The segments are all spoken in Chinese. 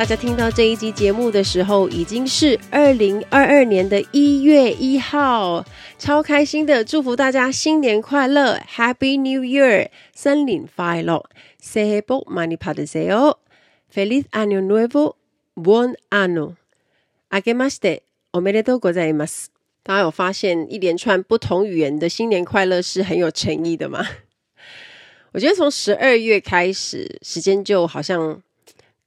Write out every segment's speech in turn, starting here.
大家听到这一集节目的时候，已经是二零二二年的一月一号，超开心的，祝福大家新年快乐，Happy New Year，森林快乐，Say b o m a n i p a d e s e o f e l i z Año Nuevo，Buen Año，Agemaste。我没得都国在吗？大家有发现一连串不同语言的新年快乐是很有诚意的吗？我觉得从十二月开始，时间就好像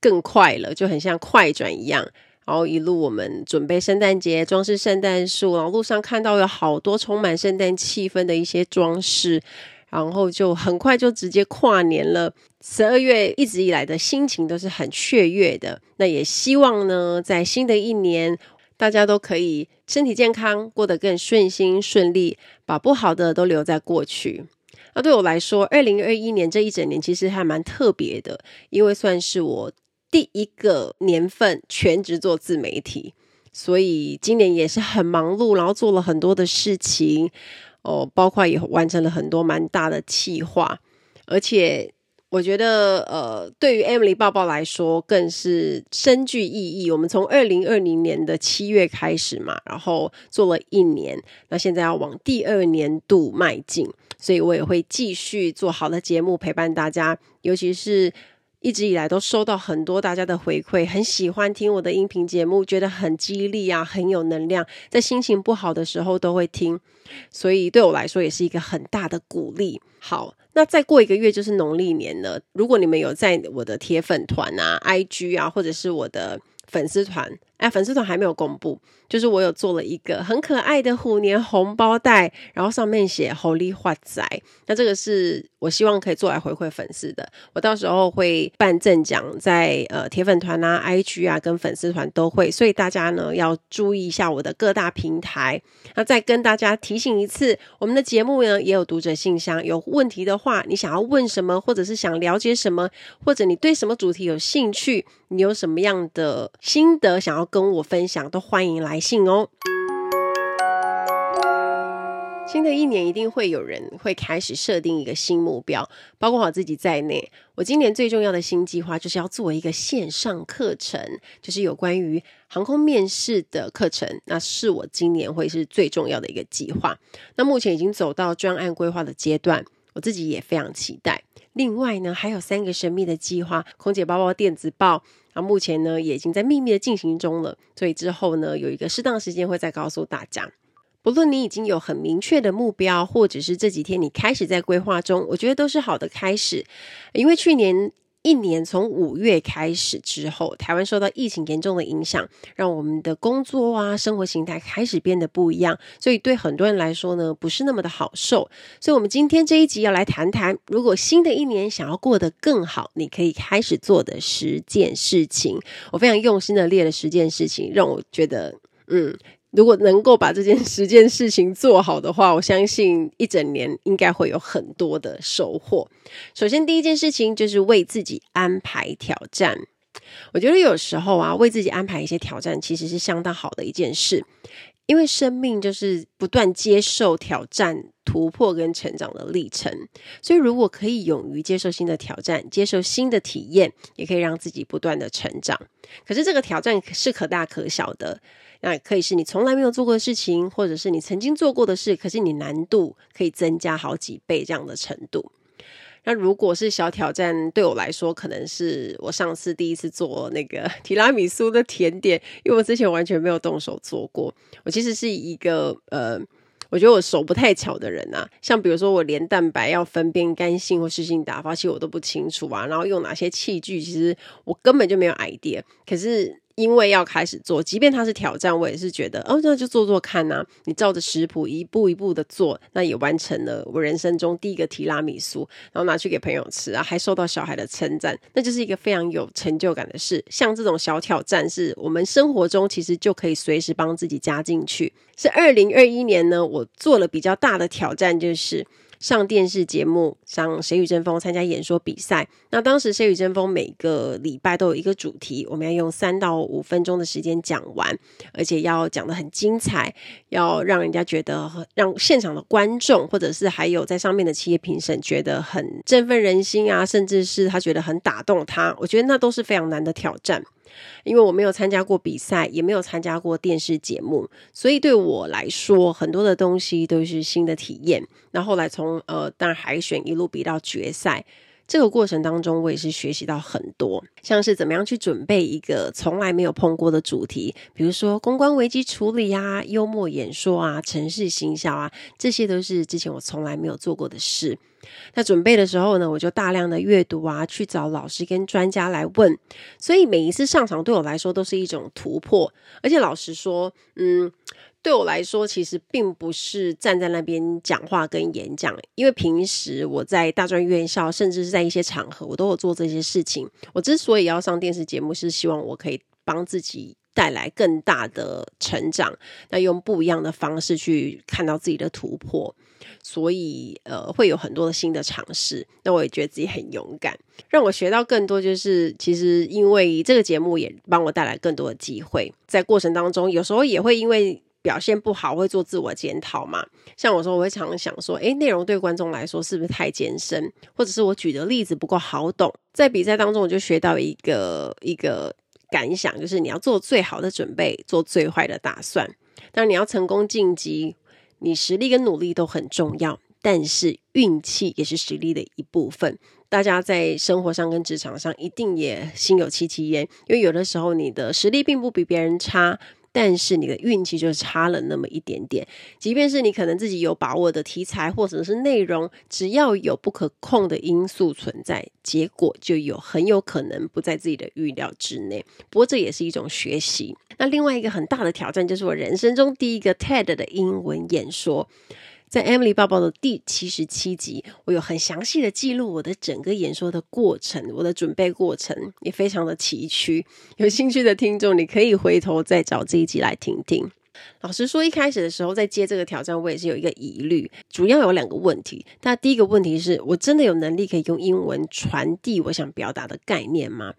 更快了，就很像快转一样。然后一路我们准备圣诞节，装饰圣诞树，然后路上看到有好多充满圣诞气氛的一些装饰，然后就很快就直接跨年了。十二月一直以来的心情都是很雀跃的。那也希望呢，在新的一年，大家都可以身体健康，过得更顺心顺利，把不好的都留在过去。那对我来说，二零二一年这一整年其实还蛮特别的，因为算是我第一个年份全职做自媒体，所以今年也是很忙碌，然后做了很多的事情哦，包括也完成了很多蛮大的企划，而且我觉得呃，对于 Emily 报报来说更是深具意义。我们从二零二零年的七月开始嘛，然后做了一年，那现在要往第二年度迈进。所以我也会继续做好的节目陪伴大家，尤其是一直以来都收到很多大家的回馈，很喜欢听我的音频节目，觉得很激励啊，很有能量，在心情不好的时候都会听，所以对我来说也是一个很大的鼓励。好，那再过一个月就是农历年了，如果你们有在我的铁粉团啊、IG 啊，或者是我的粉丝团。哎，粉丝团还没有公布，就是我有做了一个很可爱的虎年红包袋，然后上面写“猴力发财”。那这个是我希望可以做来回馈粉丝的。我到时候会办赠奖，在呃铁粉团啊、IG 啊跟粉丝团都会，所以大家呢要注意一下我的各大平台。那再跟大家提醒一次，我们的节目呢也有读者信箱，有问题的话，你想要问什么，或者是想了解什么，或者你对什么主题有兴趣，你有什么样的心得想要跟我分享，都欢迎来信哦。新的一年一定会有人会开始设定一个新目标，包括我自己在内。我今年最重要的新计划就是要做一个线上课程，就是有关于航空面试的课程。那是我今年会是最重要的一个计划。那目前已经走到专案规划的阶段，我自己也非常期待。另外呢，还有三个神秘的计划，空姐包包电子报。啊，目前呢也已经在秘密的进行中了，所以之后呢有一个适当时间会再告诉大家。不论你已经有很明确的目标，或者是这几天你开始在规划中，我觉得都是好的开始，因为去年。一年从五月开始之后，台湾受到疫情严重的影响，让我们的工作啊、生活形态开始变得不一样，所以对很多人来说呢，不是那么的好受。所以，我们今天这一集要来谈谈，如果新的一年想要过得更好，你可以开始做的十件事情。我非常用心的列了十件事情，让我觉得，嗯。如果能够把这件十件事情做好的话，我相信一整年应该会有很多的收获。首先，第一件事情就是为自己安排挑战。我觉得有时候啊，为自己安排一些挑战，其实是相当好的一件事。因为生命就是不断接受挑战、突破跟成长的历程，所以如果可以勇于接受新的挑战、接受新的体验，也可以让自己不断的成长。可是这个挑战是可大可小的，那可以是你从来没有做过的事情，或者是你曾经做过的事，可是你难度可以增加好几倍这样的程度。那如果是小挑战，对我来说，可能是我上次第一次做那个 提拉米苏的甜点，因为我之前完全没有动手做过。我其实是一个呃，我觉得我手不太巧的人、啊。像比如说，我连蛋白要分辨干性或湿性打发，其实我都不清楚啊。然后用哪些器具，其实我根本就没有 idea。可是因为要开始做，即便它是挑战，我也是觉得哦，那就做做看呐、你照着食谱一步一步的做，那也完成了我人生中第一个提拉米苏，然后拿去给朋友吃啊，还受到小孩的称赞，那就是一个非常有成就感的事。像这种小挑战，是我们生活中其实就可以随时帮自己加进去。是二零二一年呢，我做了比较大的挑战，就是。上电视节目，上《谁与争锋》参加演说比赛。那当时《谁与争锋》每个礼拜都有一个主题，我们要用三到五分钟的时间讲完，而且要讲得很精彩，要让人家觉得，让现场的观众或者是还有在上面的企业评审觉得很振奋人心啊，甚至是他觉得很打动他。我觉得那都是非常难的挑战。因为我没有参加过比赛，也没有参加过电视节目，所以对我来说，很多的东西都是新的体验。那后来从呃，当然海选一路比到决赛，这个过程当中，我也是学习到很多，像是怎么样去准备一个从来没有碰过的主题，比如说公关危机处理啊、幽默演说啊、城市行销啊，这些都是之前我从来没有做过的事。那准备的时候呢，我就大量的阅读啊，去找老师跟专家来问，所以每一次上场对我来说都是一种突破。而且老实说，嗯，对我来说其实并不是站在那边讲话跟演讲，因为平时我在大专院校，甚至是在一些场合，我都有做这些事情。我之所以要上电视节目，是希望我可以帮自己。带来更大的成长，那用不一样的方式去看到自己的突破，所以呃会有很多的新的尝试。那我也觉得自己很勇敢，让我学到更多。就是其实因为这个节目也帮我带来更多的机会，在过程当中有时候也会因为表现不好会做自我检讨嘛。像我说，我会常常想说，诶，内容对观众来说是不是太艰深，或者是我举的例子不够好懂？在比赛当中，我就学到一个一个。感想就是你要做最好的准备，做最坏的打算。当然，你要成功晋级，你实力跟努力都很重要，但是运气也是实力的一部分。大家在生活上跟职场上一定也心有戚戚焉，因为有的时候你的实力并不比别人差。但是你的运气就差了那么一点点，即便是你可能自己有把握的题材或者是内容，只要有不可控的因素存在，结果就有很有可能不在自己的预料之内。不过这也是一种学习。那另外一个很大的挑战就是我人生中第一个 TED 的英文演说。在 Emily 报报的第七十七集，我有很详细的记录我的整个演说的过程，我的准备过程也非常的崎岖。有兴趣的听众，你可以回头再找这一集来听听。老实说，一开始的时候在接这个挑战，我也是有一个疑虑，主要有两个问题。那第一个问题是我真的有能力可以用英文传递我想表达的概念吗？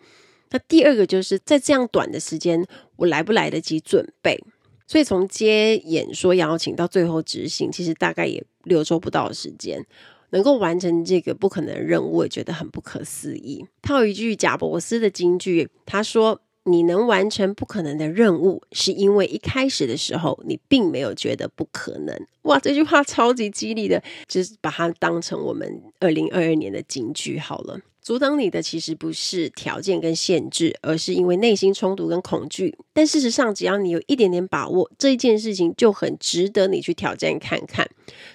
那第二个就是在这样短的时间，我来不来得及准备？所以从接演说邀请到最后执行，其实大概也六周不到的时间，能够完成这个不可能的任务，我也觉得很不可思议。套一句贾伯斯的金句，他说：“你能完成不可能的任务，是因为一开始的时候你并没有觉得不可能。”哇，这句话超级激励的，就是把它当成我们二零二二年的金句好了。阻挡你的其实不是条件跟限制，而是因为内心冲突跟恐惧。但事实上，只要你有一点点把握，这一件事情就很值得你去挑战看看。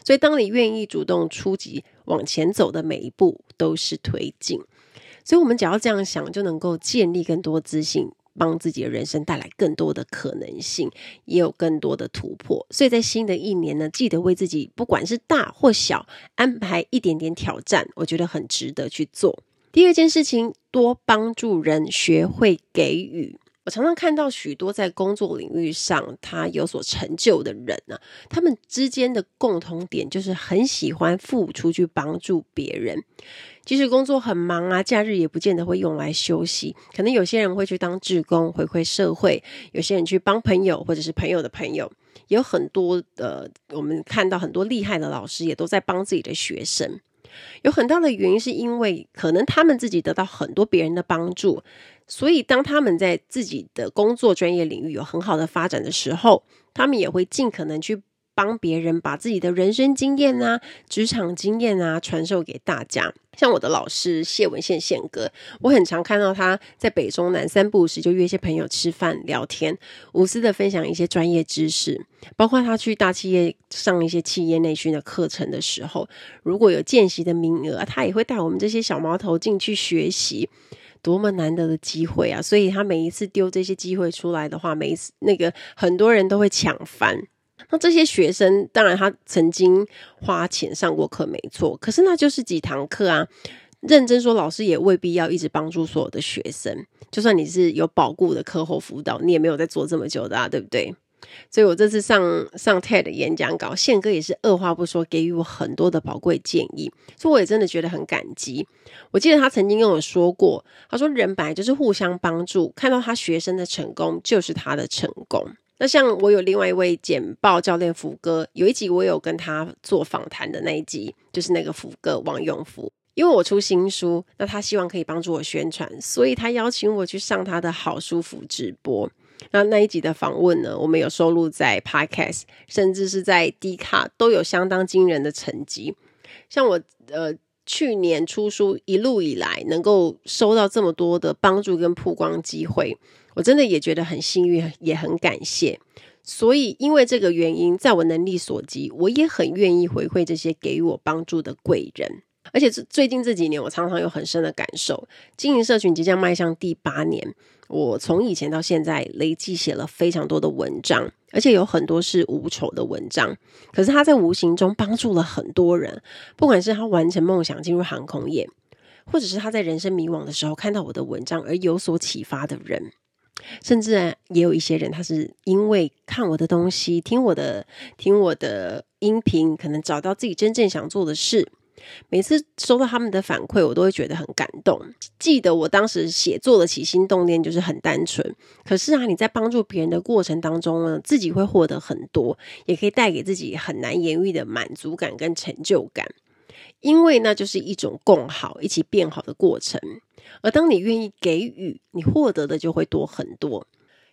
所以，当你愿意主动出击往前走的每一步都是推进。所以，我们只要这样想，就能够建立更多自信，帮自己的人生带来更多的可能性，也有更多的突破。所以在新的一年呢，记得为自己不管是大或小安排一点点挑战，我觉得很值得去做。第二件事情，多帮助人，学会给予。我常常看到许多在工作领域上他有所成就的人呢、啊，他们之间的共同点就是很喜欢付出去帮助别人。即使工作很忙啊，假日也不见得会用来休息。可能有些人会去当志工回馈社会，有些人去帮朋友或者是朋友的朋友，有很多的我们看到很多厉害的老师也都在帮自己的学生。有很大的原因是因为可能他们自己得到很多别人的帮助，所以当他们在自己的工作专业领域有很好的发展的时候，他们也会尽可能去。帮别人把自己的人生经验啊、职场经验啊传授给大家。像我的老师谢文宪宪哥，我很常看到他在北中南三不五时就约一些朋友吃饭聊天，无私的分享一些专业知识。包括他去大企业上一些企业内训的课程的时候，如果有见习的名额，他也会带我们这些小毛头进去学习。多么难得的机会啊！所以他每一次丢这些机会出来的话，每一次那个很多人都会抢翻。那这些学生，当然他曾经花钱上过课，没错，可是那就是几堂课啊。认真说，老师也未必要一直帮助所有的学生。就算你是有保固的课后辅导，你也没有在做这么久的啊，对不对？所以我这次上上 TED 的演讲稿，宪哥也是二话不说给予我很多的宝贵建议，所以我也真的觉得很感激。我记得他曾经跟我说过，他说人本来就是互相帮助，看到他学生的成功就是他的成功。那像我有另外一位简报教练福哥，有一集我有跟他做访谈的那一集，就是那个福哥王永福，因为我出新书，那他希望可以帮助我宣传，所以他邀请我去上他的好书服直播。那那一集的访问呢，我们有收录在 Podcast，甚至是在 D 卡都有相当惊人的成绩。像我呃去年出书一路以来，能够收到这么多的帮助跟曝光机会，我真的也觉得很幸运，也很感谢。所以因为这个原因，在我能力所及，我也很愿意回馈这些给予我帮助的贵人。而且最近这几年，我常常有很深的感受，经营社群即将迈向第八年。我从以前到现在累计写了非常多的文章，而且有很多是无酬的文章。可是他在无形中帮助了很多人，不管是他完成梦想进入航空业，或者是他在人生迷惘的时候看到我的文章而有所启发的人，甚至也有一些人，他是因为看我的东西、听我的、听我的音频，可能找到自己真正想做的事。每次收到他们的反馈，我都会觉得很感动。记得我当时写作的起心动念就是很单纯，可是啊，你在帮助别人的过程当中呢，自己会获得很多，也可以带给自己很难言喻的满足感跟成就感，因为那就是一种共好、一起变好的过程。而当你愿意给予，你获得的就会多很多。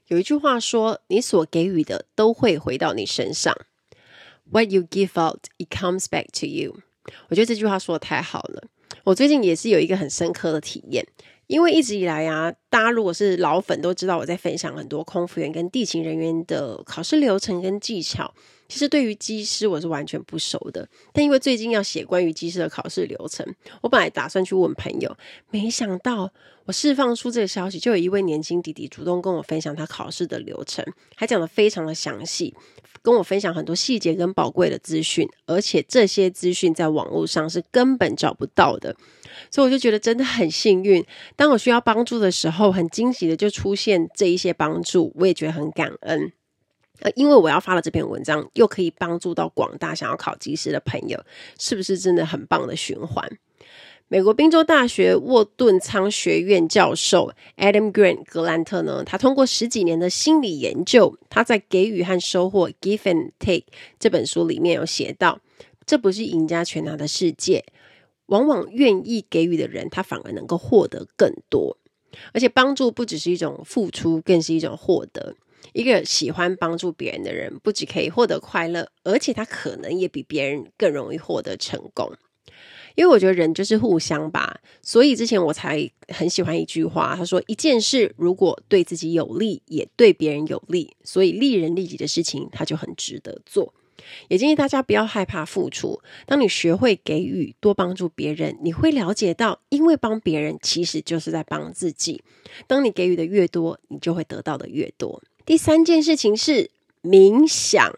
有一句话说：“你所给予的都会回到你身上。” What you give out, it comes back to you. 我觉得这句话说的太好了。我最近也是有一个很深刻的体验，因为一直以来啊，大家如果是老粉都知道我在分享很多空服员跟地勤人员的考试流程跟技巧。其实对于机师我是完全不熟的，但因为最近要写关于机师的考试流程，我本来打算去问朋友，没想到我释放出这个消息，就有一位年轻弟弟主动跟我分享他考试的流程，还讲得非常的详细，跟我分享很多细节跟宝贵的资讯，而且这些资讯在网络上是根本找不到的，所以我就觉得真的很幸运，当我需要帮助的时候，很惊喜的就出现这一些帮助，我也觉得很感恩。呃，因为我要发了这篇文章，又可以帮助到广大想要考机师的朋友，是不是真的很棒的循环？美国宾州大学沃顿舱学院教授 Adam Grant 格兰特呢，他通过十几年的心理研究，他在《给予和收获 Give and Take》这本书里面有写到，这不是赢家全拿的世界，往往愿意给予的人，他反而能够获得更多，而且帮助不只是一种付出，更是一种获得。一个喜欢帮助别人的人，不仅可以获得快乐，而且他可能也比别人更容易获得成功。因为我觉得人就是互相吧，所以之前我才很喜欢一句话，他说：“一件事如果对自己有利，也对别人有利，所以利人利己的事情，他就很值得做。”也建议大家不要害怕付出。当你学会给予，多帮助别人，你会了解到，因为帮别人其实就是在帮自己。当你给予的越多，你就会得到的越多。第三件事情是冥想。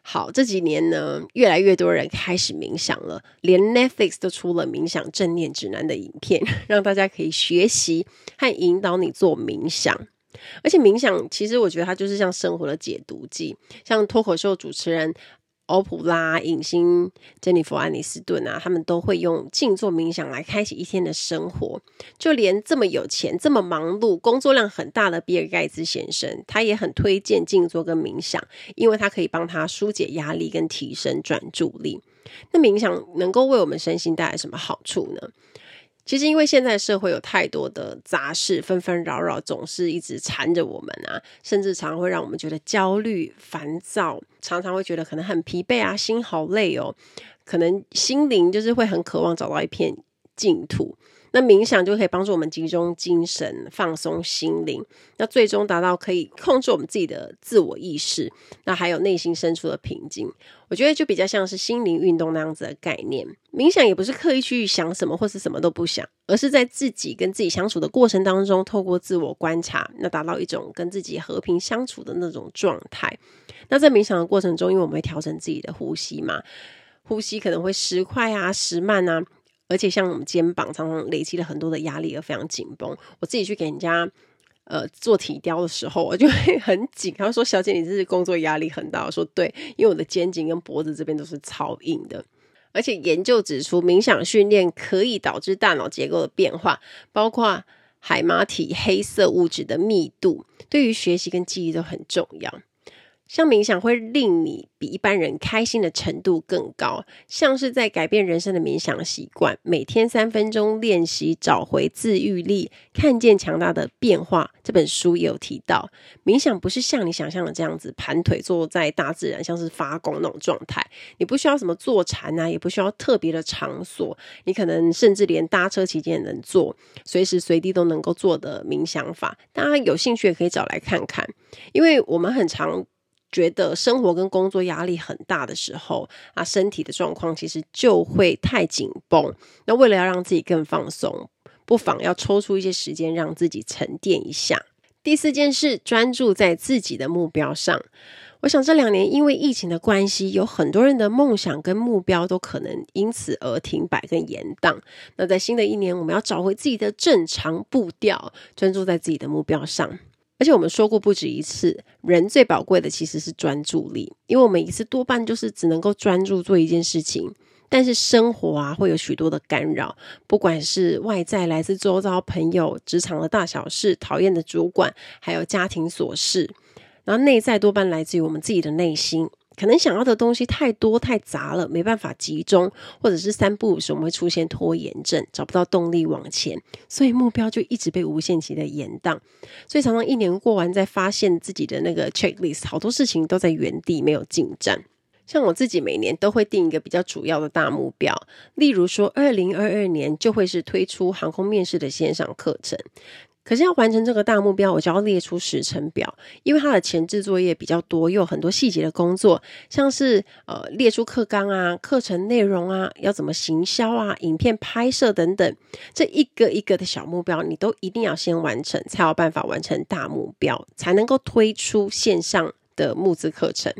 好，这几年呢，越来越多人开始冥想了，连 Netflix 都出了冥想正念指南的影片，让大家可以学习和引导你做冥想。而且冥想，其实我觉得它就是像生活的解毒剂，像脱口秀主持人。欧普拉、影星珍妮佛·安妮斯顿啊，他们都会用静坐冥想来开启一天的生活。就连这么有钱、这么忙碌、工作量很大的比尔·盖茨先生，他也很推荐静坐跟冥想，因为他可以帮他疏解压力跟提升专注力。那冥想能够为我们身心带来什么好处呢？其实，因为现在社会有太多的杂事纷纷扰扰，总是一直缠着我们啊，甚至常会让我们觉得焦虑、烦躁，常常会觉得可能很疲惫啊，心好累哦，可能心灵就是会很渴望找到一片净土。那冥想就可以帮助我们集中精神、放松心灵，那最终达到可以控制我们自己的自我意识，那还有内心深处的平静。我觉得就比较像是心灵运动那样子的概念。冥想也不是刻意去想什么或是什么都不想，而是在自己跟自己相处的过程当中，透过自我观察，那达到一种跟自己和平相处的那种状态。那在冥想的过程中，因为我们会调整自己的呼吸嘛，呼吸可能会时快啊、时慢啊。而且像我们肩膀常常累积了很多的压力而非常紧绷，我自己去给人家呃做体雕的时候，我就会很紧。他说：“小姐，你这是工作压力很大。”我说：“对，因为我的肩颈跟脖子这边都是超硬的。”而且研究指出，冥想训练可以导致大脑结构的变化，包括海马体黑色物质的密度，对于学习跟记忆都很重要。像冥想会令你比一般人开心的程度更高，像是在改变人生的冥想习惯，每天三分钟练习，找回自愈力，看见强大的变化。这本书也有提到，冥想不是像你想象的这样子盘腿坐在大自然，像是发功那种状态。你不需要什么坐禅啊，也不需要特别的场所，你可能甚至连搭车期间也能做，随时随地都能够做的冥想法。大家有兴趣也可以找来看看，因为我们很常。觉得生活跟工作压力很大的时候啊，身体的状况其实就会太紧绷。那为了要让自己更放松，不妨要抽出一些时间让自己沉淀一下。第四件事，专注在自己的目标上。我想这两年因为疫情的关系，有很多人的梦想跟目标都可能因此而停摆跟延宕。那在新的一年，我们要找回自己的正常步调，专注在自己的目标上。而且我们说过不止一次，人最宝贵的其实是专注力，因为我们一次多半就是只能够专注做一件事情，但是生活啊会有许多的干扰，不管是外在来自周遭朋友、职场的大小事、讨厌的主管，还有家庭琐事，然后内在多半来自于我们自己的内心。可能想要的东西太多太杂了，没办法集中，或者是三不五时我们会出现拖延症，找不到动力往前，所以目标就一直被无限期的延宕。所以常常一年过完，再发现自己的那个 checklist，好多事情都在原地没有进展。像我自己每年都会定一个比较主要的大目标，例如说，二零二二年就会是推出航空面试的线上课程。可是要完成这个大目标，我就要列出时程表，因为它的前置作业比较多，又有很多细节的工作，像是呃列出课纲啊、课程内容啊、要怎么行销啊、影片拍摄等等，这一个一个的小目标，你都一定要先完成，才有办法完成大目标，才能够推出线上的募资课程，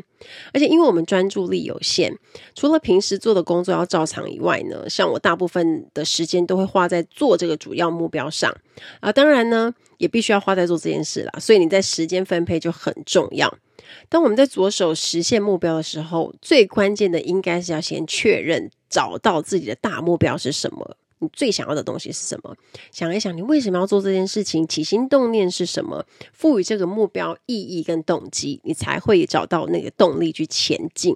而且因为我们专注力有限，除了平时做的工作要照常以外呢，像我大部分的时间都会花在做这个主要目标上啊。当然呢，也必须要花在做这件事啦，所以你在时间分配就很重要。当我们在着手实现目标的时候，最关键的应该是要先确认找到自己的大目标是什么。你最想要的东西是什么？想一想，你为什么要做这件事情？起心动念是什么？赋予这个目标意义跟动机，你才会找到那个动力去前进。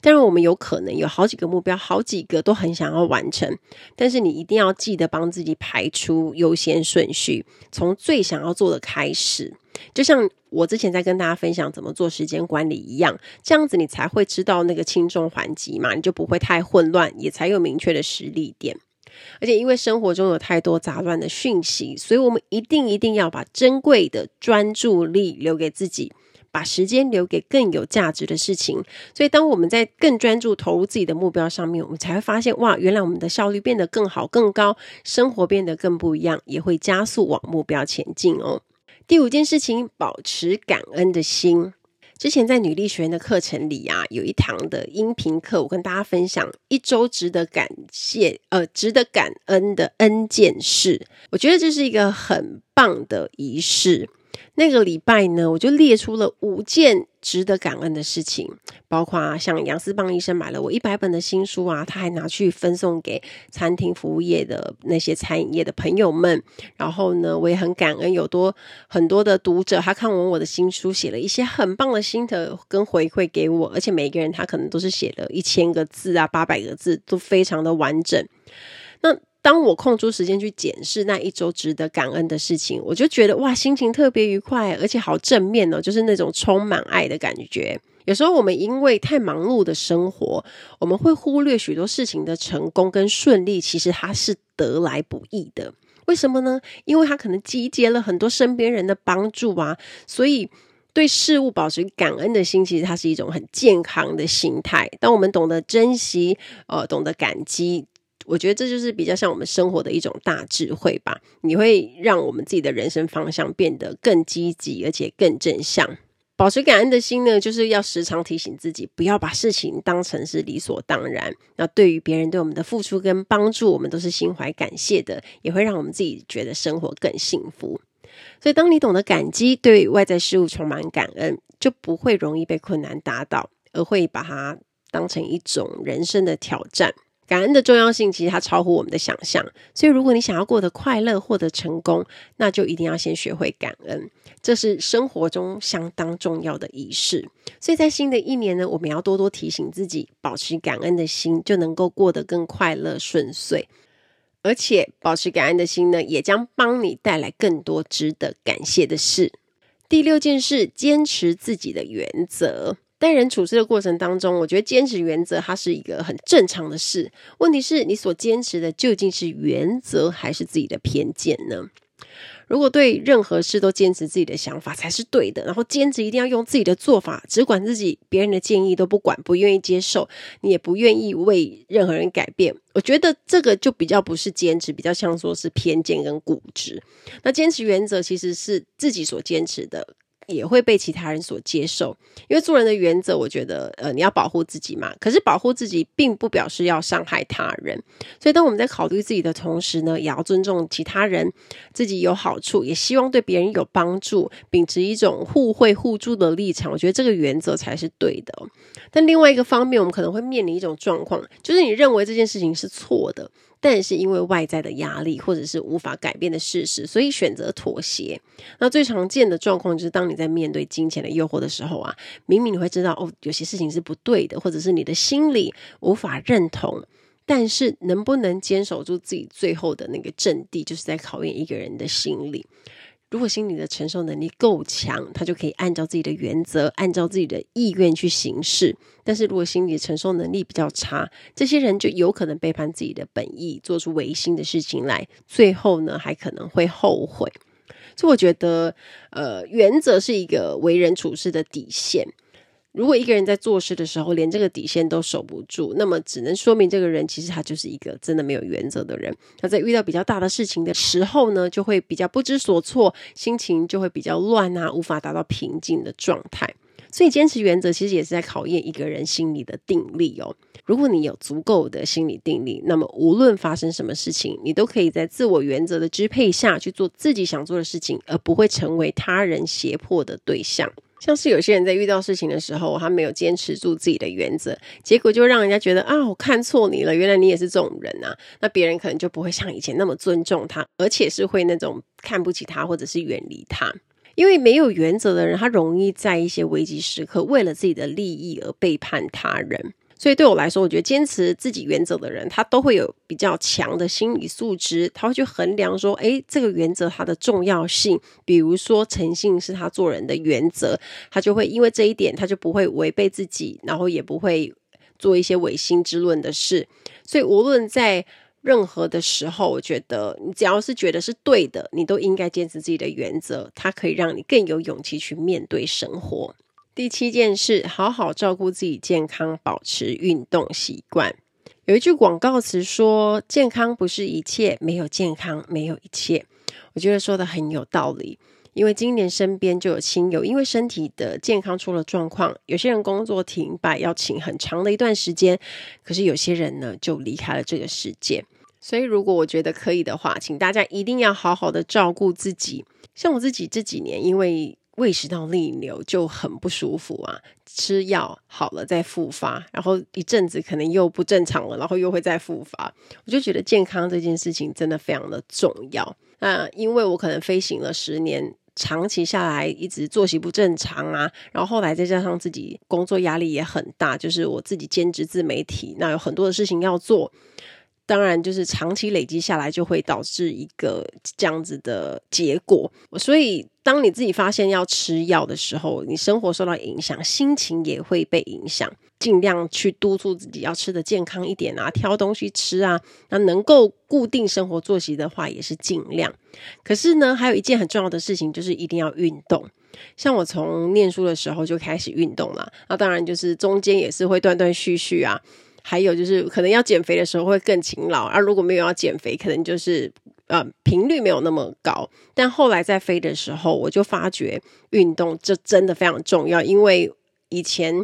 当然，我们有可能有好几个目标，好几个都很想要完成，但是你一定要记得帮自己排出优先顺序，从最想要做的开始。就像我之前在跟大家分享怎么做时间管理一样，这样子你才会知道那个轻重缓急嘛，你就不会太混乱，也才有明确的实力点。而且，因为生活中有太多杂乱的讯息，所以我们一定一定要把珍贵的专注力留给自己，把时间留给更有价值的事情。所以，当我们在更专注投入自己的目标上面，我们才会发现，哇，原来我们的效率变得更好、更高，生活变得更不一样，也会加速往目标前进哦。第五件事情，保持感恩的心。之前在女力学院的课程里啊，有一堂的音频课，我跟大家分享一周值得感谢，呃，值得感恩的 N 件事。我觉得这是一个很棒的仪式。那个礼拜呢，我就列出了五件值得感恩的事情，包括像杨思棒医生买了我一百本的新书啊，他还拿去分送给餐厅服务业的那些餐饮业的朋友们。然后呢，我也很感恩有多很多的读者，他看完我的新书，写了一些很棒的心得跟回馈给我，而且每个人他可能都是写了一千个字啊，八百个字，都非常的完整。当我空出时间去检视那一周值得感恩的事情，我就觉得哇，心情特别愉快，而且好正面哦，就是那种充满爱的感觉。有时候我们因为太忙碌的生活，我们会忽略许多事情的成功跟顺利，其实它是得来不易的。为什么呢？因为它可能集结了很多身边人的帮助啊，所以对事物保持感恩的心，其实它是一种很健康的心态。当我们懂得珍惜，呃，懂得感激，我觉得这就是比较像我们生活的一种大智慧吧。你会让我们自己的人生方向变得更积极，而且更正向。保持感恩的心呢，就是要时常提醒自己，不要把事情当成是理所当然。那对于别人对我们的付出跟帮助，我们都是心怀感谢的，也会让我们自己觉得生活更幸福。所以，当你懂得感激，对外在事物充满感恩，就不会容易被困难打倒，而会把它当成一种人生的挑战。感恩的重要性，其实它超乎我们的想象。所以，如果你想要过得快乐、获得成功，那就一定要先学会感恩，这是生活中相当重要的仪式。所以在新的一年呢，我们要多多提醒自己，保持感恩的心，就能够过得更快乐顺遂。而且，保持感恩的心呢，也将帮你带来更多值得感谢的事。第六件事，坚持自己的原则。待人处事的过程当中，我觉得坚持原则它是一个很正常的事。问题是你所坚持的究竟是原则还是自己的偏见呢？如果对任何事都坚持自己的想法才是对的，然后坚持一定要用自己的做法，只管自己，别人的建议都不管，不愿意接受，你也不愿意为任何人改变，我觉得这个就比较不是坚持，比较像说是偏见跟固执。那坚持原则其实是自己所坚持的。也会被其他人所接受，因为做人的原则，我觉得，呃，你要保护自己嘛。可是保护自己，并不表示要伤害他人。所以，当我们在考虑自己的同时呢，也要尊重其他人，自己有好处，也希望对别人有帮助，秉持一种互惠互助的立场。我觉得这个原则才是对的。但另外一个方面，我们可能会面临一种状况，就是你认为这件事情是错的。但是因为外在的压力或者是无法改变的事实，所以选择妥协。那最常见的状况就是，当你在面对金钱的诱惑的时候啊，明明你会知道哦，有些事情是不对的，或者是你的心里无法认同，但是能不能坚守住自己最后的那个阵地，就是在考验一个人的心理。如果心理的承受能力够强，他就可以按照自己的原则，按照自己的意愿去行事。但是如果心理承受能力比较差，这些人就有可能背叛自己的本意，做出违心的事情来，最后呢，还可能会后悔。所以我觉得，呃，原则是一个为人处事的底线。如果一个人在做事的时候连这个底线都守不住，那么只能说明这个人其实他就是一个真的没有原则的人。他在遇到比较大的事情的时候呢，就会比较不知所措，心情就会比较乱啊，无法达到平静的状态。所以坚持原则其实也是在考验一个人心理的定力哦。如果你有足够的心理定力，那么无论发生什么事情，你都可以在自我原则的支配下去做自己想做的事情，而不会成为他人胁迫的对象。像是有些人在遇到事情的时候，他没有坚持住自己的原则，结果就让人家觉得啊，我看错你了，原来你也是这种人啊。那别人可能就不会像以前那么尊重他，而且是会那种看不起他，或者是远离他。因为没有原则的人，他容易在一些危机时刻，为了自己的利益而背叛他人。所以对我来说，我觉得坚持自己原则的人，他都会有比较强的心理素质，他会去衡量说，诶，这个原则它的重要性。比如说，诚信是他做人的原则，他就会因为这一点，他就不会违背自己，然后也不会做一些违心之论的事。所以，无论在任何的时候，我觉得你只要是觉得是对的，你都应该坚持自己的原则，它可以让你更有勇气去面对生活。第七件事，好好照顾自己健康，保持运动习惯。有一句广告词说：“健康不是一切，没有健康，没有一切。”我觉得说的很有道理。因为今年身边就有亲友因为身体的健康出了状况，有些人工作停摆，要请很长的一段时间。可是有些人呢，就离开了这个世界。所以，如果我觉得可以的话，请大家一定要好好的照顾自己。像我自己这几年，因为胃食道逆流就很不舒服啊，吃药好了再复发，然后一阵子可能又不正常了，然后又会再复发。我就觉得健康这件事情真的非常的重要。那因为我可能飞行了十年，长期下来一直作息不正常啊，然后后来再加上自己工作压力也很大，就是我自己兼职自媒体，那有很多的事情要做。当然，就是长期累积下来，就会导致一个这样子的结果。所以，当你自己发现要吃药的时候，你生活受到影响，心情也会被影响。尽量去督促自己要吃得健康一点啊，挑东西吃啊。那能够固定生活作息的话，也是尽量。可是呢，还有一件很重要的事情，就是一定要运动。像我从念书的时候就开始运动了，那当然就是中间也是会断断续续啊。还有就是，可能要减肥的时候会更勤劳，而、啊、如果没有要减肥，可能就是呃频率没有那么高。但后来在飞的时候，我就发觉运动这真的非常重要，因为以前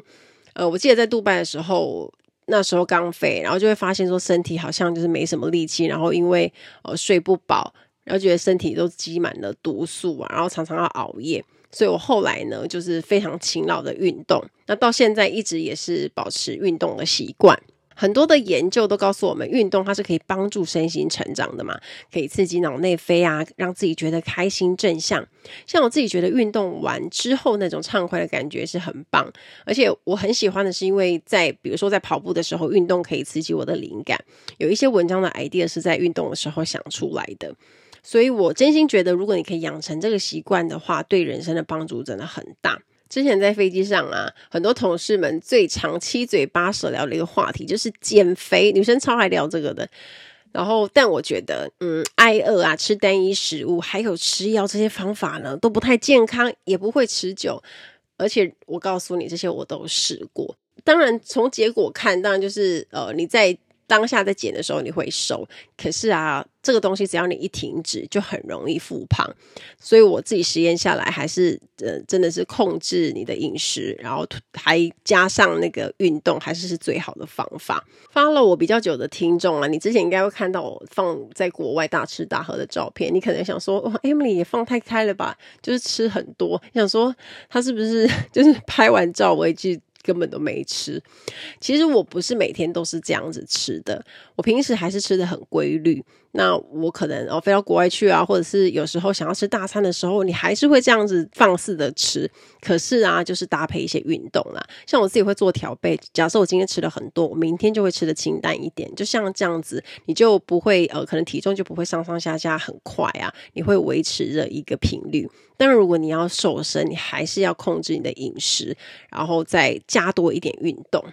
呃我记得在杜拜的时候，那时候刚飞，然后就会发现说身体好像就是没什么力气，然后因为呃睡不饱，然后觉得身体都积满了毒素啊，然后常常要熬夜，所以我后来呢就是非常勤劳的运动，那到现在一直也是保持运动的习惯。很多的研究都告诉我们，运动它是可以帮助身心成长的嘛，可以刺激脑内啡啊，让自己觉得开心正向。像我自己觉得运动完之后那种畅快的感觉是很棒，而且我很喜欢的是，因为在比如说在跑步的时候，运动可以刺激我的灵感，有一些文章的 idea 是在运动的时候想出来的，所以我真心觉得，如果你可以养成这个习惯的话，对人生的帮助真的很大。之前在飞机上啊，很多同事们最常七嘴八舌聊的一个话题就是减肥，女生超爱聊这个的。然后，但我觉得，嗯，挨饿啊，吃单一食物，还有吃药这些方法呢，都不太健康，也不会持久。而且，我告诉你，这些我都试过。当然，从结果看，当然就是呃，你在。当下在减的时候你会瘦，可是啊，这个东西只要你一停止，就很容易复胖。所以我自己实验下来，还是呃，真的是控制你的饮食，然后还加上那个运动，还是是最好的方法。follow 我比较久的听众啊，你之前应该会看到我放在国外大吃大喝的照片，你可能想说，哇，Emily 也放太开了吧，就是吃很多，想说他是不是 就是拍完照回去。根本都没吃。其实我不是每天都是这样子吃的，我平时还是吃的很规律。那我可能哦飞到国外去啊，或者是有时候想要吃大餐的时候，你还是会这样子放肆的吃。可是啊，就是搭配一些运动啦，像我自己会做调配。假设我今天吃了很多，我明天就会吃的清淡一点。就像这样子，你就不会呃，可能体重就不会上上下下很快啊。你会维持着一个频率。但，如果你要瘦身，你还是要控制你的饮食，然后再加多一点运动。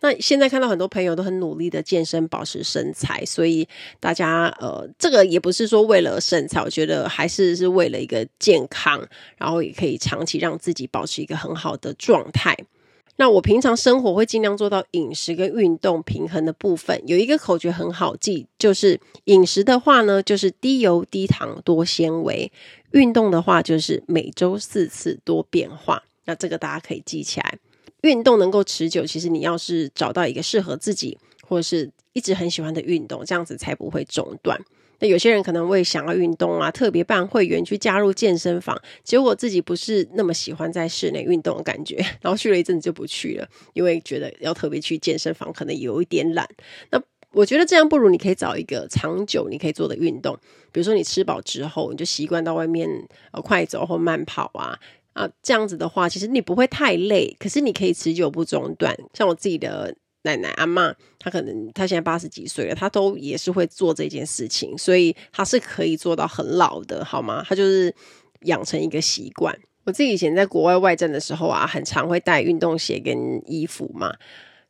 那现在看到很多朋友都很努力的健身保持身材，所以大家呃，这个也不是说为了身材，我觉得还是是为了一个健康，然后也可以长期让自己保持一个很好的状态。那我平常生活会尽量做到饮食跟运动平衡的部分，有一个口诀很好记，就是饮食的话呢，就是低油低糖多纤维；运动的话，就是每周四次多变化。那这个大家可以记起来。运动能够持久，其实你要是找到一个适合自己或者是一直很喜欢的运动，这样子才不会中断。那有些人可能会想要运动啊，特别办会员去加入健身房，结果自己不是那么喜欢在室内运动的感觉，然后去了一阵子就不去了，因为觉得要特别去健身房可能有一点懒。那我觉得这样不如你可以找一个长久你可以做的运动，比如说你吃饱之后，你就习惯到外面快走或慢跑啊。啊，这样子的话，其实你不会太累，可是你可以持久不中断。像我自己的奶奶阿嬷，她可能她现在八十几岁了，她都也是会做这件事情，所以她是可以做到很老的，好吗？她就是养成一个习惯。我自己以前在国外外站的时候啊，很常会带运动鞋跟衣服嘛，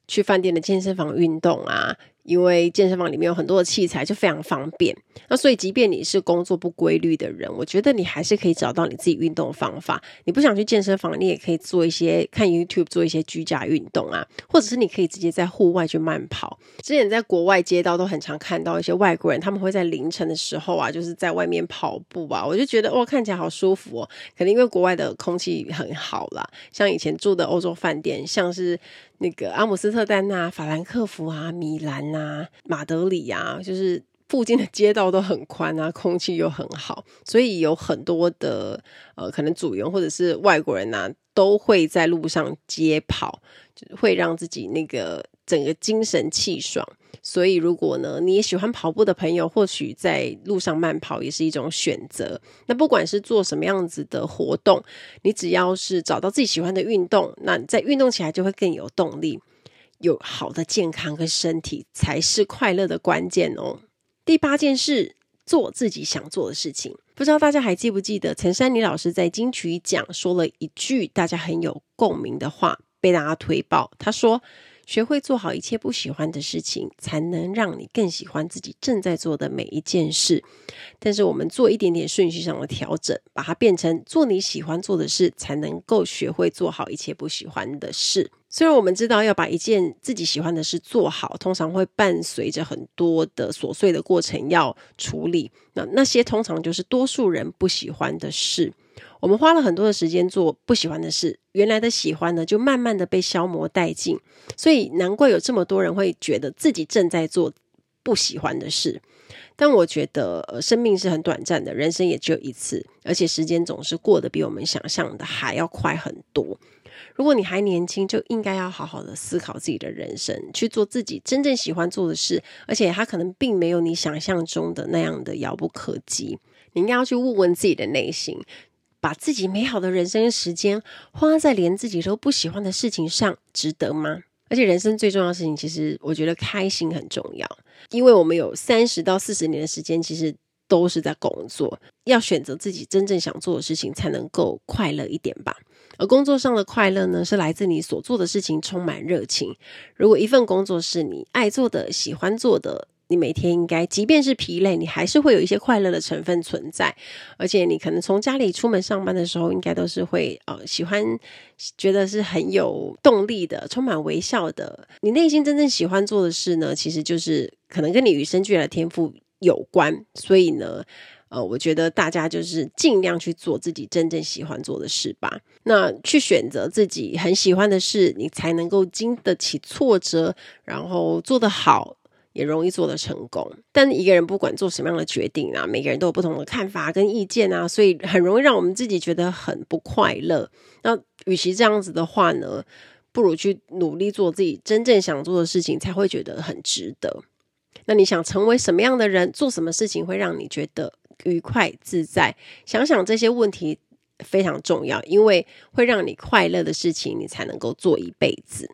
去饭店的健身房运动啊。因为健身房里面有很多的器材，就非常方便。那所以，即便你是工作不规律的人，我觉得你还是可以找到你自己运动的方法。你不想去健身房，你也可以做一些看 YouTube 做一些居家运动啊，或者是你可以直接在户外去慢跑。之前在国外街道都很常看到一些外国人，他们会在凌晨的时候啊，就是在外面跑步啊，我就觉得哇，看起来好舒服哦。可能因为国外的空气很好啦，像以前住的欧洲饭店，像是。那个阿姆斯特丹啊、法兰克福啊、米兰呐、马德里啊，就是附近的街道都很宽啊，空气又很好，所以有很多的呃，可能组员或者是外国人呐、都会在路上街跑，就会让自己那个整个精神气爽。所以，如果呢，你也喜欢跑步的朋友，或许在路上慢跑也是一种选择。那不管是做什么样子的活动，你只要是找到自己喜欢的运动，那在运动起来就会更有动力。有好的健康跟身体才是快乐的关键哦。第八件事，做自己想做的事情。不知道大家还记不记得陈珊妮老师在金曲奖说了一句大家很有共鸣的话，被大家推爆。他说：“学会做好一切不喜欢的事情，才能让你更喜欢自己正在做的每一件事。”但是我们做一点点顺序上的调整，把它变成做你喜欢做的事，才能够学会做好一切不喜欢的事。虽然我们知道要把一件自己喜欢的事做好，通常会伴随着很多的琐碎的过程要处理。那那些通常就是多数人不喜欢的事。我们花了很多的时间做不喜欢的事，原来的喜欢呢，就慢慢的被消磨殆尽。所以难怪有这么多人会觉得自己正在做不喜欢的事。但我觉得，呃，生命是很短暂的，人生也只有一次，而且时间总是过得比我们想象的还要快很多。如果你还年轻，就应该要好好的思考自己的人生，去做自己真正喜欢做的事，而且它可能并没有你想象中的那样的遥不可及。你应该要去问问自己的内心，把自己美好的人生时间花在连自己都不喜欢的事情上，值得吗？而且人生最重要的事情，其实我觉得开心很重要，因为我们有三十到四十年的时间，其实都是在工作，要选择自己真正想做的事情，才能够快乐一点吧。而工作上的快乐呢，是来自你所做的事情充满热情。如果一份工作是你爱做的、喜欢做的，你每天应该，即便是疲累，你还是会有一些快乐的成分存在。而且你可能从家里出门上班的时候，应该都是会呃喜欢，觉得是很有动力的，充满微笑的。你内心真正喜欢做的事呢，其实就是可能跟你与生俱来的天赋有关。所以呢。呃，我觉得大家就是尽量去做自己真正喜欢做的事吧。那去选择自己很喜欢的事，你才能够经得起挫折，然后做得好，也容易做得成功。但一个人不管做什么样的决定啊，每个人都有不同的看法跟意见啊，所以很容易让我们自己觉得很不快乐。那与其这样子的话呢，不如去努力做自己真正想做的事情，才会觉得很值得。那你想成为什么样的人？做什么事情会让你觉得愉快自在，想想这些问题非常重要，因为会让你快乐的事情，你才能够做一辈子。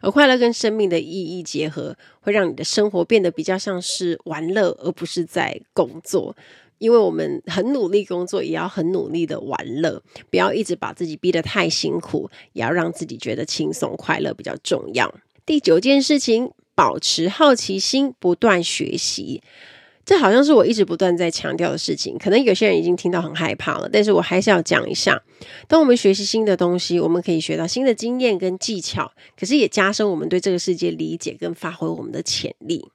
而快乐跟生命的意义结合，会让你的生活变得比较像是玩乐，而不是在工作。因为我们很努力工作，也要很努力的玩乐，不要一直把自己逼得太辛苦，也要让自己觉得轻松快乐比较重要。第九件事情，保持好奇心，不断学习。这好像是我一直不断在强调的事情，可能有些人已经听到很害怕了，但是我还是要讲一下。当我们学习新的东西，我们可以学到新的经验跟技巧，可是也加深我们对这个世界理解跟发挥我们的潜力。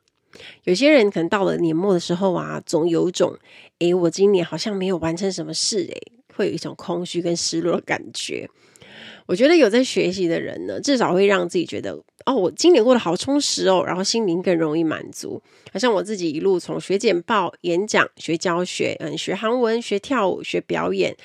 有些人可能到了年末的时候啊，总有种，诶，我今年好像没有完成什么事，诶，会有一种空虚跟失落的感觉。我觉得有在学习的人呢，至少会让自己觉得，哦，我今年过得好充实哦，然后心灵更容易满足。好像我自己一路从学简报、演讲、学教学，嗯，学韩文、学跳舞、学表演、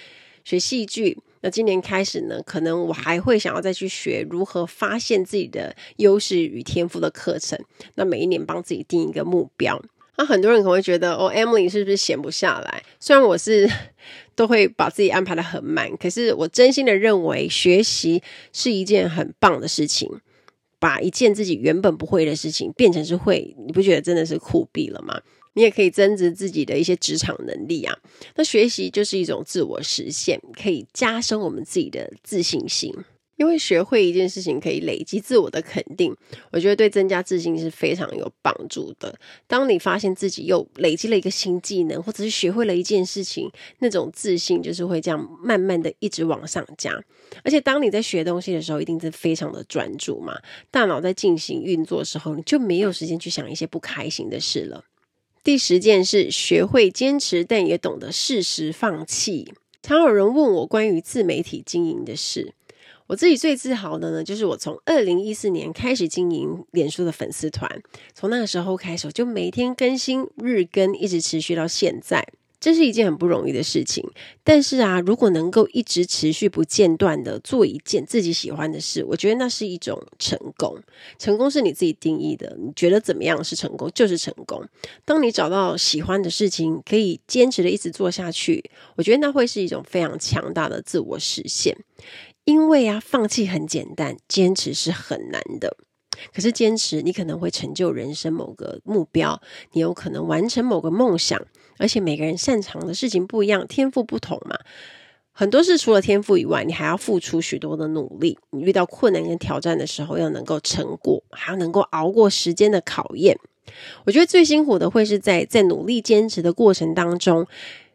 学戏剧。那今年开始呢，可能我还会想要再去学如何发现自己的优势与天赋的课程。那每一年帮自己定一个目标。那很多人可能会觉得，哦，Emily 是不是闲不下来？虽然我是都会把自己安排得很满，可是我真心的认为，学习是一件很棒的事情。把一件自己原本不会的事情变成是会，你不觉得真的是酷毙了吗？你也可以增值自己的一些职场能力啊。那学习就是一种自我实现，可以加深我们自己的自信心。因为学会一件事情可以累积自我的肯定，我觉得对增加自信是非常有帮助的。当你发现自己又累积了一个新技能，或者是学会了一件事情，那种自信就是会这样慢慢的一直往上加。而且当你在学东西的时候，一定是非常的专注嘛，大脑在进行运作的时候，你就没有时间去想一些不开心的事了。第十件事，学会坚持，但也懂得适时放弃。常有人问我关于自媒体经营的事。我自己最自豪的呢，就是我从二零一四年开始经营脸书的粉丝团，从那个时候开始，就每天更新日更，一直持续到现在。这是一件很不容易的事情，但是啊，如果能够一直持续不间断的做一件自己喜欢的事，我觉得那是一种成功。成功是你自己定义的，你觉得怎么样是成功，就是成功。当你找到喜欢的事情，可以坚持的一直做下去，我觉得那会是一种非常强大的自我实现。因为啊，放弃很简单，坚持是很难的。可是坚持，你可能会成就人生某个目标，你有可能完成某个梦想。而且每个人擅长的事情不一样，天赋不同嘛。很多事除了天赋以外，你还要付出许多的努力。你遇到困难跟挑战的时候，要能够成果，还要能够熬过时间的考验。我觉得最辛苦的会是在在努力坚持的过程当中，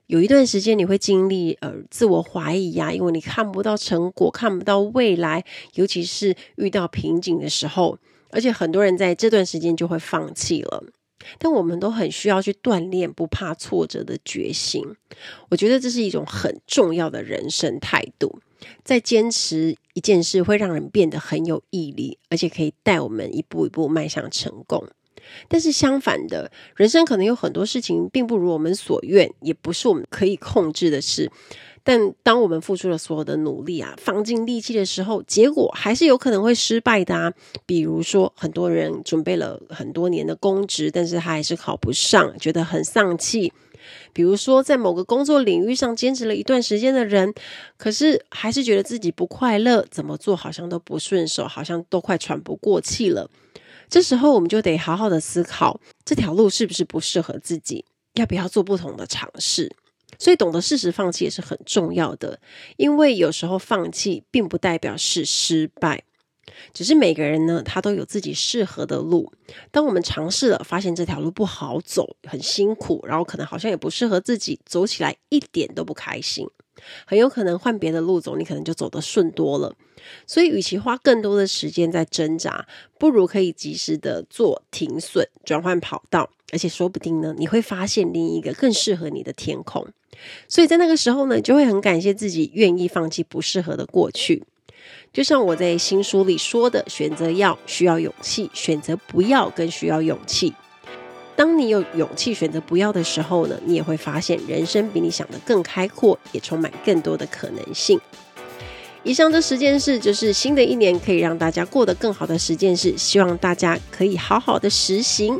有一段时间你会经历呃自我怀疑呀、啊，因为你看不到成果，看不到未来，尤其是遇到瓶颈的时候，而且很多人在这段时间就会放弃了。但我们都很需要去锻炼不怕挫折的决心。我觉得这是一种很重要的人生态度。在坚持一件事，会让人变得很有毅力，而且可以带我们一步一步迈向成功。但是相反的，人生可能有很多事情并不如我们所愿，也不是我们可以控制的事。但当我们付出了所有的努力啊，放尽力气的时候，结果还是有可能会失败的啊。比如说，很多人准备了很多年的公职，但是他还是考不上，觉得很丧气。比如说，在某个工作领域上坚持了一段时间的人，可是还是觉得自己不快乐，怎么做好像都不顺手，好像都快喘不过气了。这时候，我们就得好好的思考，这条路是不是不适合自己，要不要做不同的尝试。所以，懂得适时放弃也是很重要的，因为有时候放弃并不代表是失败，只是每个人呢，他都有自己适合的路。当我们尝试了，发现这条路不好走，很辛苦，然后可能好像也不适合自己，走起来一点都不开心，很有可能换别的路走，你可能就走得顺多了。所以，与其花更多的时间在挣扎，不如可以及时的做停损，转换跑道，而且说不定呢，你会发现另一个更适合你的天空。所以在那个时候呢，就会很感谢自己愿意放弃不适合的过去。就像我在新书里说的，选择要需要勇气，选择不要更需要勇气。当你有勇气选择不要的时候呢，你也会发现人生比你想的更开阔，也充满更多的可能性。以上这十件事，就是新的一年可以让大家过得更好的十件事，希望大家可以好好的实行。